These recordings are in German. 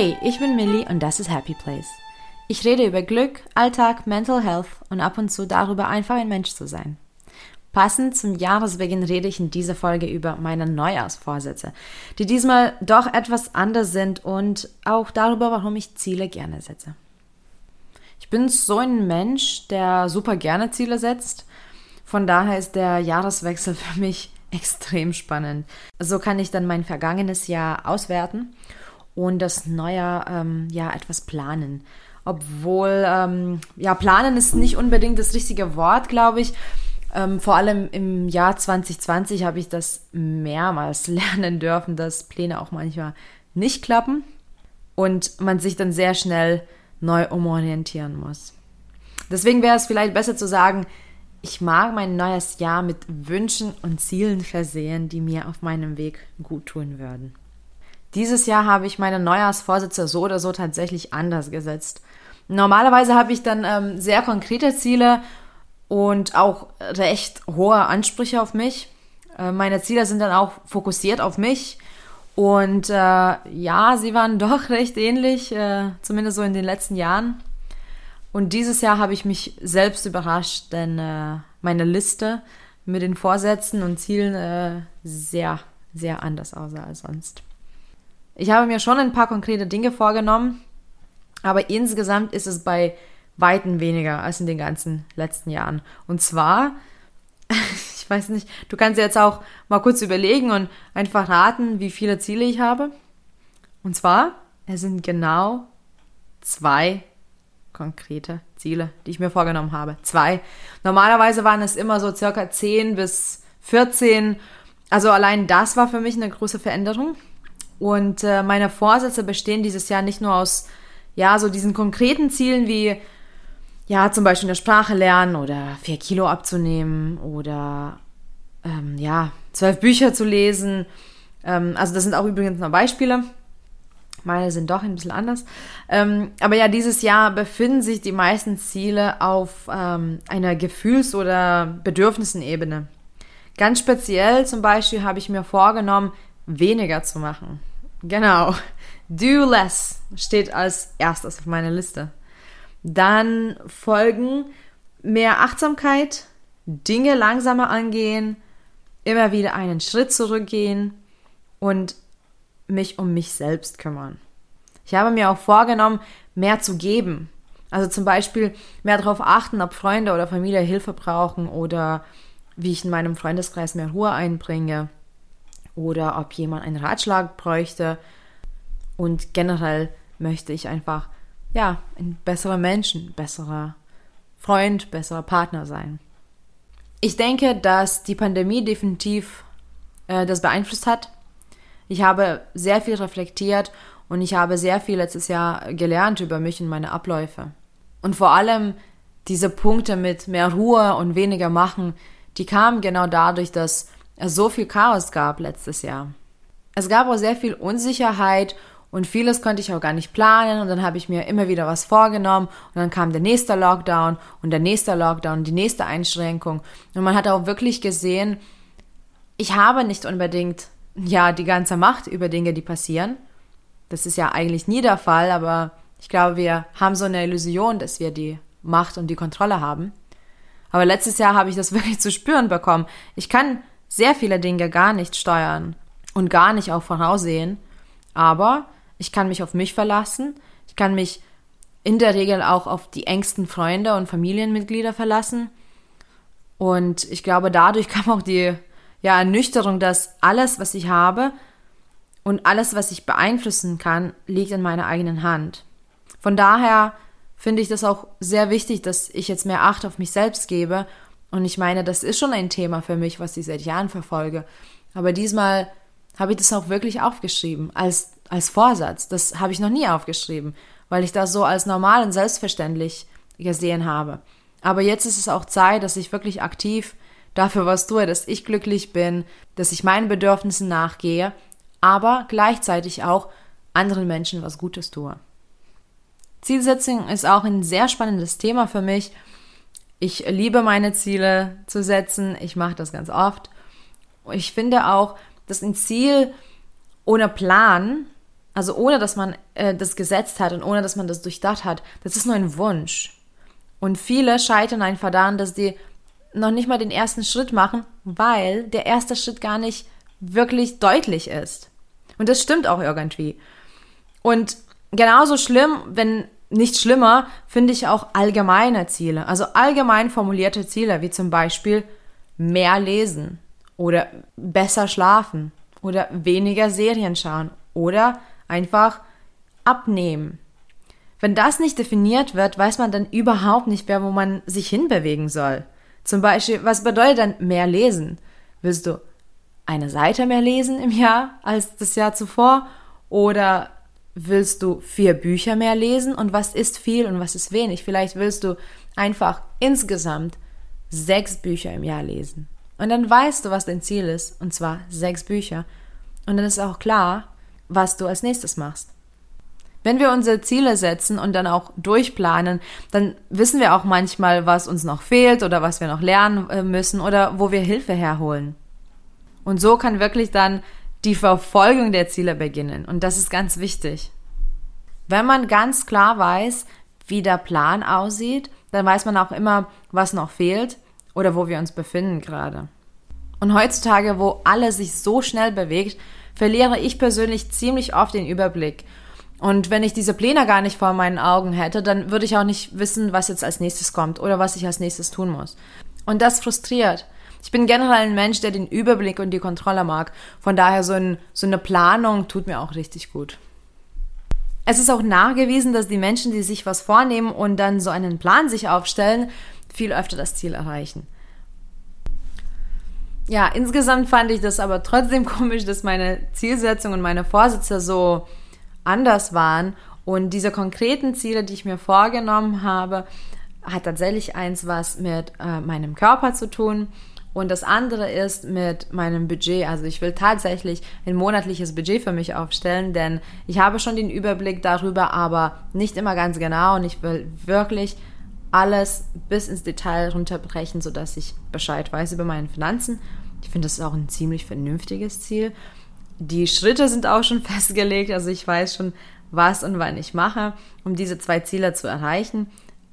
Hey, ich bin Millie und das ist Happy Place. Ich rede über Glück, Alltag, Mental Health und ab und zu darüber, einfach ein Mensch zu sein. Passend zum Jahresbeginn rede ich in dieser Folge über meine Neujahrsvorsätze, die diesmal doch etwas anders sind und auch darüber, warum ich Ziele gerne setze. Ich bin so ein Mensch, der super gerne Ziele setzt. Von daher ist der Jahreswechsel für mich extrem spannend. So kann ich dann mein vergangenes Jahr auswerten und das neue ähm, Jahr etwas planen. Obwohl, ähm, ja, planen ist nicht unbedingt das richtige Wort, glaube ich. Ähm, vor allem im Jahr 2020 habe ich das mehrmals lernen dürfen, dass Pläne auch manchmal nicht klappen und man sich dann sehr schnell neu umorientieren muss. Deswegen wäre es vielleicht besser zu sagen, ich mag mein neues Jahr mit Wünschen und Zielen versehen, die mir auf meinem Weg gut tun würden. Dieses Jahr habe ich meine Neujahrsvorsätze so oder so tatsächlich anders gesetzt. Normalerweise habe ich dann ähm, sehr konkrete Ziele und auch recht hohe Ansprüche auf mich. Äh, meine Ziele sind dann auch fokussiert auf mich. Und äh, ja, sie waren doch recht ähnlich, äh, zumindest so in den letzten Jahren. Und dieses Jahr habe ich mich selbst überrascht, denn äh, meine Liste mit den Vorsätzen und Zielen äh, sehr, sehr anders aussah als sonst. Ich habe mir schon ein paar konkrete Dinge vorgenommen, aber insgesamt ist es bei Weitem weniger als in den ganzen letzten Jahren. Und zwar, ich weiß nicht, du kannst jetzt auch mal kurz überlegen und einfach raten, wie viele Ziele ich habe. Und zwar, es sind genau zwei konkrete Ziele, die ich mir vorgenommen habe. Zwei. Normalerweise waren es immer so circa 10 bis 14. Also allein das war für mich eine große Veränderung. Und äh, meine Vorsätze bestehen dieses Jahr nicht nur aus, ja, so diesen konkreten Zielen wie, ja, zum Beispiel eine Sprache lernen oder vier Kilo abzunehmen oder, ähm, ja, zwölf Bücher zu lesen. Ähm, also das sind auch übrigens nur Beispiele. Meine sind doch ein bisschen anders. Ähm, aber ja, dieses Jahr befinden sich die meisten Ziele auf ähm, einer Gefühls- oder Bedürfnissenebene. Ganz speziell zum Beispiel habe ich mir vorgenommen, weniger zu machen. Genau. Do less steht als erstes auf meiner Liste. Dann folgen mehr Achtsamkeit, Dinge langsamer angehen, immer wieder einen Schritt zurückgehen und mich um mich selbst kümmern. Ich habe mir auch vorgenommen, mehr zu geben. Also zum Beispiel mehr darauf achten, ob Freunde oder Familie Hilfe brauchen oder wie ich in meinem Freundeskreis mehr Ruhe einbringe oder ob jemand einen Ratschlag bräuchte. Und generell möchte ich einfach, ja, ein besserer Mensch, ein besserer Freund, besserer Partner sein. Ich denke, dass die Pandemie definitiv äh, das beeinflusst hat. Ich habe sehr viel reflektiert und ich habe sehr viel letztes Jahr gelernt über mich und meine Abläufe. Und vor allem diese Punkte mit mehr Ruhe und weniger machen, die kamen genau dadurch, dass es so viel Chaos gab letztes Jahr. Es gab auch sehr viel Unsicherheit und vieles konnte ich auch gar nicht planen und dann habe ich mir immer wieder was vorgenommen und dann kam der nächste Lockdown und der nächste Lockdown, die nächste Einschränkung und man hat auch wirklich gesehen, ich habe nicht unbedingt ja die ganze Macht über Dinge, die passieren. Das ist ja eigentlich nie der Fall, aber ich glaube, wir haben so eine Illusion, dass wir die Macht und die Kontrolle haben. Aber letztes Jahr habe ich das wirklich zu spüren bekommen. Ich kann sehr viele Dinge gar nicht steuern und gar nicht auch voraussehen. Aber ich kann mich auf mich verlassen. Ich kann mich in der Regel auch auf die engsten Freunde und Familienmitglieder verlassen. Und ich glaube, dadurch kam auch die ja, Ernüchterung, dass alles, was ich habe und alles, was ich beeinflussen kann, liegt in meiner eigenen Hand. Von daher finde ich das auch sehr wichtig, dass ich jetzt mehr Acht auf mich selbst gebe und ich meine, das ist schon ein Thema für mich, was ich seit Jahren verfolge. Aber diesmal habe ich das auch wirklich aufgeschrieben, als, als Vorsatz. Das habe ich noch nie aufgeschrieben, weil ich das so als normal und selbstverständlich gesehen habe. Aber jetzt ist es auch Zeit, dass ich wirklich aktiv dafür was tue, dass ich glücklich bin, dass ich meinen Bedürfnissen nachgehe, aber gleichzeitig auch anderen Menschen was Gutes tue. Zielsetzung ist auch ein sehr spannendes Thema für mich ich liebe meine Ziele zu setzen. Ich mache das ganz oft. Ich finde auch, dass ein Ziel ohne Plan, also ohne dass man äh, das gesetzt hat und ohne dass man das durchdacht hat, das ist nur ein Wunsch. Und viele scheitern einfach daran, dass die noch nicht mal den ersten Schritt machen, weil der erste Schritt gar nicht wirklich deutlich ist. Und das stimmt auch irgendwie. Und genauso schlimm, wenn nicht schlimmer, finde ich auch allgemeine Ziele. Also allgemein formulierte Ziele, wie zum Beispiel mehr lesen oder besser schlafen oder weniger Serien schauen oder einfach abnehmen. Wenn das nicht definiert wird, weiß man dann überhaupt nicht mehr, wo man sich hinbewegen soll. Zum Beispiel, was bedeutet dann mehr lesen? Willst du eine Seite mehr lesen im Jahr als das Jahr zuvor? Oder willst du vier Bücher mehr lesen? Und was ist viel und was ist wenig? Vielleicht willst du einfach insgesamt sechs Bücher im Jahr lesen. Und dann weißt du, was dein Ziel ist, und zwar sechs Bücher. Und dann ist auch klar, was du als nächstes machst. Wenn wir unsere Ziele setzen und dann auch durchplanen, dann wissen wir auch manchmal, was uns noch fehlt oder was wir noch lernen äh, müssen oder wo wir Hilfe herholen. Und so kann wirklich dann die Verfolgung der Ziele beginnen. Und das ist ganz wichtig. Wenn man ganz klar weiß, wie der Plan aussieht, dann weiß man auch immer, was noch fehlt oder wo wir uns befinden gerade. Und heutzutage, wo alles sich so schnell bewegt, verliere ich persönlich ziemlich oft den Überblick und wenn ich diese Pläne gar nicht vor meinen Augen hätte, dann würde ich auch nicht wissen, was jetzt als nächstes kommt oder was ich als nächstes tun muss. Und das frustriert. Ich bin generell ein Mensch, der den Überblick und die Kontrolle mag. Von daher so, ein, so eine Planung tut mir auch richtig gut. Es ist auch nachgewiesen, dass die Menschen, die sich was vornehmen und dann so einen Plan sich aufstellen, viel öfter das Ziel erreichen. Ja, insgesamt fand ich das aber trotzdem komisch, dass meine Zielsetzung und meine Vorsätze so anders waren. Und diese konkreten Ziele, die ich mir vorgenommen habe, hat tatsächlich eins was mit äh, meinem Körper zu tun. Und das andere ist mit meinem Budget. Also ich will tatsächlich ein monatliches Budget für mich aufstellen, denn ich habe schon den Überblick darüber, aber nicht immer ganz genau. Und ich will wirklich alles bis ins Detail runterbrechen, sodass ich Bescheid weiß über meine Finanzen. Ich finde, das ist auch ein ziemlich vernünftiges Ziel. Die Schritte sind auch schon festgelegt, also ich weiß schon, was und wann ich mache, um diese zwei Ziele zu erreichen.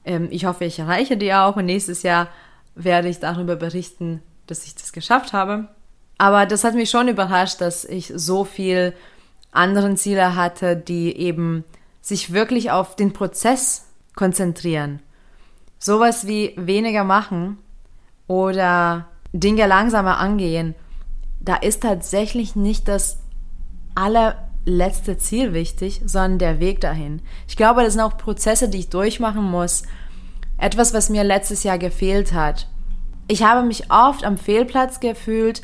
Ähm, ich hoffe, ich erreiche die auch und nächstes Jahr werde ich darüber berichten, dass ich das geschafft habe. Aber das hat mich schon überrascht, dass ich so viel anderen Ziele hatte, die eben sich wirklich auf den Prozess konzentrieren. Sowas wie weniger machen oder Dinge langsamer angehen da ist tatsächlich nicht das allerletzte Ziel wichtig, sondern der Weg dahin. Ich glaube, das sind auch Prozesse, die ich durchmachen muss. Etwas, was mir letztes Jahr gefehlt hat. Ich habe mich oft am Fehlplatz gefühlt.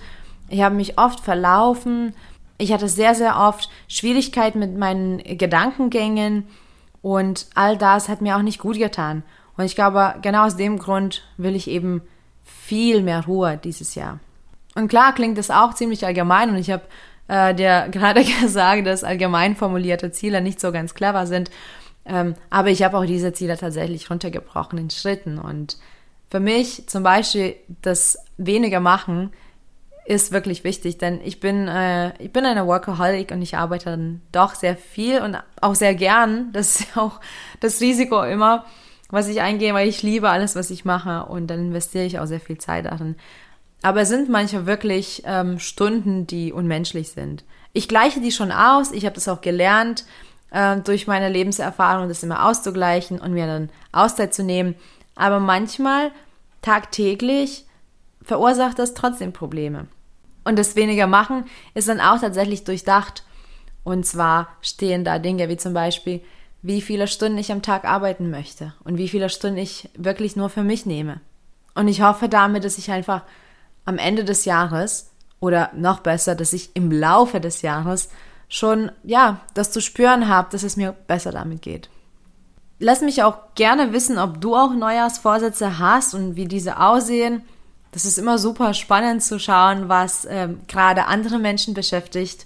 Ich habe mich oft verlaufen. Ich hatte sehr, sehr oft Schwierigkeiten mit meinen Gedankengängen. Und all das hat mir auch nicht gut getan. Und ich glaube, genau aus dem Grund will ich eben viel mehr Ruhe dieses Jahr. Und klar klingt das auch ziemlich allgemein und ich habe äh, dir gerade gesagt, dass allgemein formulierte Ziele nicht so ganz clever sind. Ähm, aber ich habe auch diese Ziele tatsächlich runtergebrochen in Schritten. Und für mich zum Beispiel das weniger machen ist wirklich wichtig, denn ich bin, äh, ich bin eine Workaholic und ich arbeite dann doch sehr viel und auch sehr gern. Das ist auch das Risiko immer, was ich eingehe, weil ich liebe alles, was ich mache und dann investiere ich auch sehr viel Zeit darin. Aber es sind manchmal wirklich ähm, Stunden, die unmenschlich sind. Ich gleiche die schon aus. Ich habe das auch gelernt äh, durch meine Lebenserfahrung, das immer auszugleichen und mir dann Auszeit zu nehmen. Aber manchmal, tagtäglich, verursacht das trotzdem Probleme. Und das weniger machen ist dann auch tatsächlich durchdacht. Und zwar stehen da Dinge wie zum Beispiel, wie viele Stunden ich am Tag arbeiten möchte und wie viele Stunden ich wirklich nur für mich nehme. Und ich hoffe damit, dass ich einfach am Ende des Jahres oder noch besser, dass ich im Laufe des Jahres schon, ja, das zu spüren habe, dass es mir besser damit geht. Lass mich auch gerne wissen, ob du auch Neujahrsvorsätze hast und wie diese aussehen. Das ist immer super spannend zu schauen, was äh, gerade andere Menschen beschäftigt.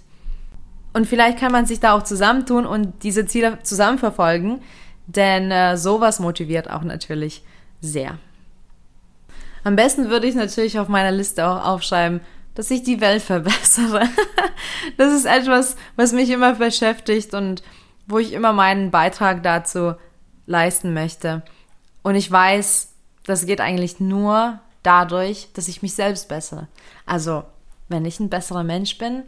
Und vielleicht kann man sich da auch zusammentun und diese Ziele zusammen verfolgen, denn äh, sowas motiviert auch natürlich sehr. Am besten würde ich natürlich auf meiner Liste auch aufschreiben, dass ich die Welt verbessere. das ist etwas, was mich immer beschäftigt und wo ich immer meinen Beitrag dazu leisten möchte. Und ich weiß, das geht eigentlich nur dadurch, dass ich mich selbst bessere. Also, wenn ich ein besserer Mensch bin,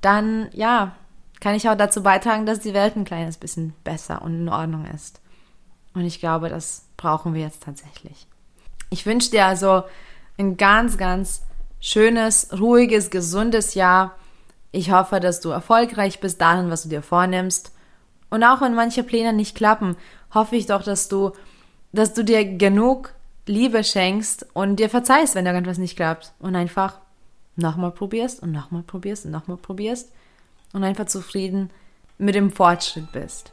dann ja, kann ich auch dazu beitragen, dass die Welt ein kleines bisschen besser und in Ordnung ist. Und ich glaube, das brauchen wir jetzt tatsächlich. Ich wünsche dir also ein ganz, ganz schönes, ruhiges, gesundes Jahr. Ich hoffe, dass du erfolgreich bist darin, was du dir vornimmst. Und auch wenn manche Pläne nicht klappen, hoffe ich doch, dass du, dass du dir genug Liebe schenkst und dir verzeihst, wenn irgendwas nicht klappt. Und einfach nochmal probierst und nochmal probierst und nochmal probierst und einfach zufrieden mit dem Fortschritt bist.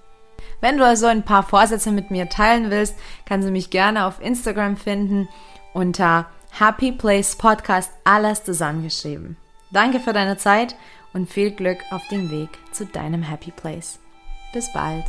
Wenn du also ein paar Vorsätze mit mir teilen willst, kannst du mich gerne auf Instagram finden unter Happy Place Podcast alles zusammengeschrieben. Danke für deine Zeit und viel Glück auf dem Weg zu deinem Happy Place. Bis bald.